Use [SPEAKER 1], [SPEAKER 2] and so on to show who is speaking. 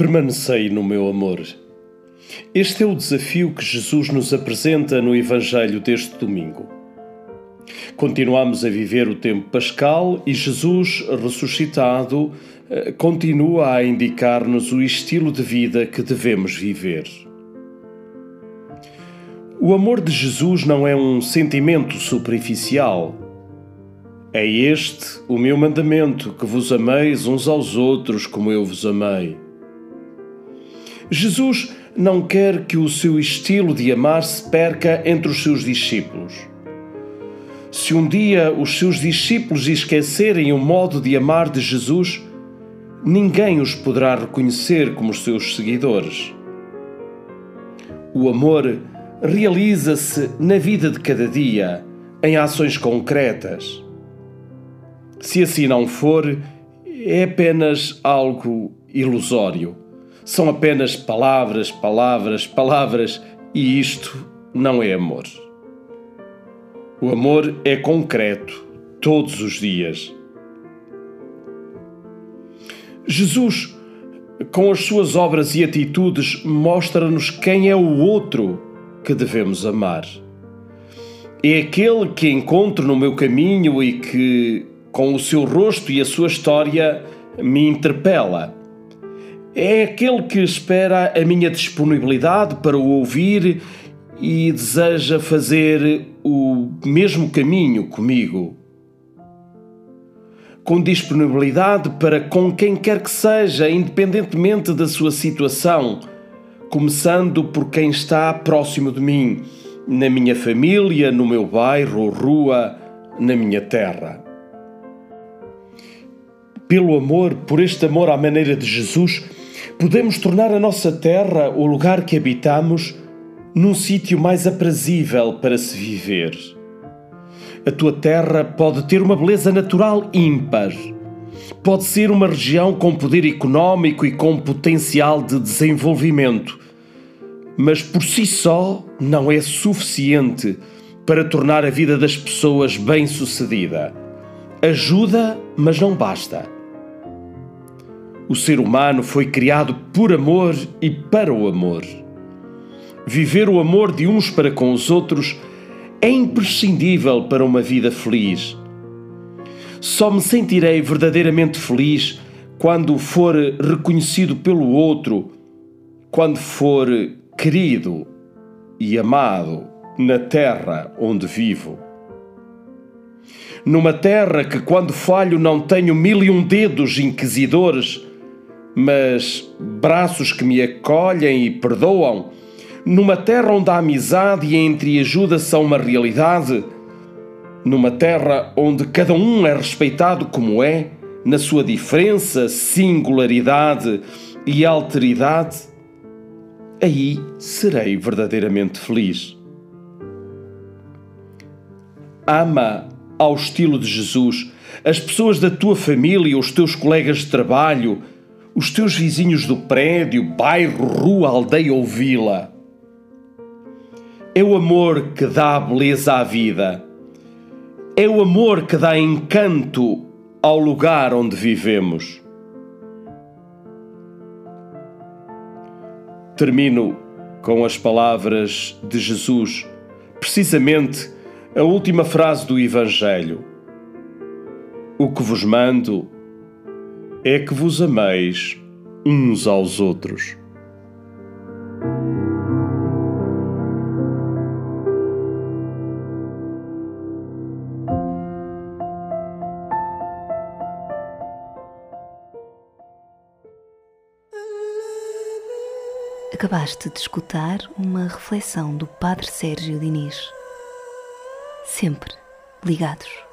[SPEAKER 1] Permanecei no meu amor. Este é o desafio que Jesus nos apresenta no Evangelho deste domingo. Continuamos a viver o tempo pascal e Jesus, ressuscitado, eh, continua a indicar-nos o estilo de vida que devemos viver. O amor de Jesus não é um sentimento superficial. É este o meu mandamento: que vos ameis uns aos outros como eu vos amei. Jesus não quer que o seu estilo de amar se perca entre os seus discípulos. Se um dia os seus discípulos esquecerem o modo de amar de Jesus, ninguém os poderá reconhecer como seus seguidores. O amor realiza-se na vida de cada dia, em ações concretas. Se assim não for, é apenas algo ilusório são apenas palavras, palavras, palavras, e isto não é amor. O amor é concreto, todos os dias. Jesus, com as suas obras e atitudes, mostra-nos quem é o outro que devemos amar. É aquele que encontro no meu caminho e que, com o seu rosto e a sua história, me interpela é aquele que espera a minha disponibilidade para o ouvir e deseja fazer o mesmo caminho comigo. Com disponibilidade para com quem quer que seja, independentemente da sua situação, começando por quem está próximo de mim, na minha família, no meu bairro rua, na minha terra. Pelo amor, por este amor à maneira de Jesus, podemos tornar a nossa terra, o lugar que habitamos, num sítio mais aprazível para se viver. A tua terra pode ter uma beleza natural ímpar. Pode ser uma região com poder económico e com potencial de desenvolvimento, mas por si só não é suficiente para tornar a vida das pessoas bem-sucedida. Ajuda, mas não basta. O ser humano foi criado por amor e para o amor. Viver o amor de uns para com os outros é imprescindível para uma vida feliz. Só me sentirei verdadeiramente feliz quando for reconhecido pelo outro, quando for querido e amado na terra onde vivo. Numa terra que, quando falho, não tenho mil e um dedos inquisidores mas braços que me acolhem e perdoam, numa terra onde a amizade e a entreajuda são uma realidade, numa terra onde cada um é respeitado como é, na sua diferença, singularidade e alteridade, aí serei verdadeiramente feliz. Ama ao estilo de Jesus as pessoas da tua família, os teus colegas de trabalho, os teus vizinhos do prédio, bairro, rua, aldeia ou vila. É o amor que dá beleza à vida. É o amor que dá encanto ao lugar onde vivemos. Termino com as palavras de Jesus, precisamente a última frase do Evangelho. O que vos mando é que vos ameis uns aos outros.
[SPEAKER 2] Acabaste de escutar uma reflexão do Padre Sérgio Diniz. Sempre ligados.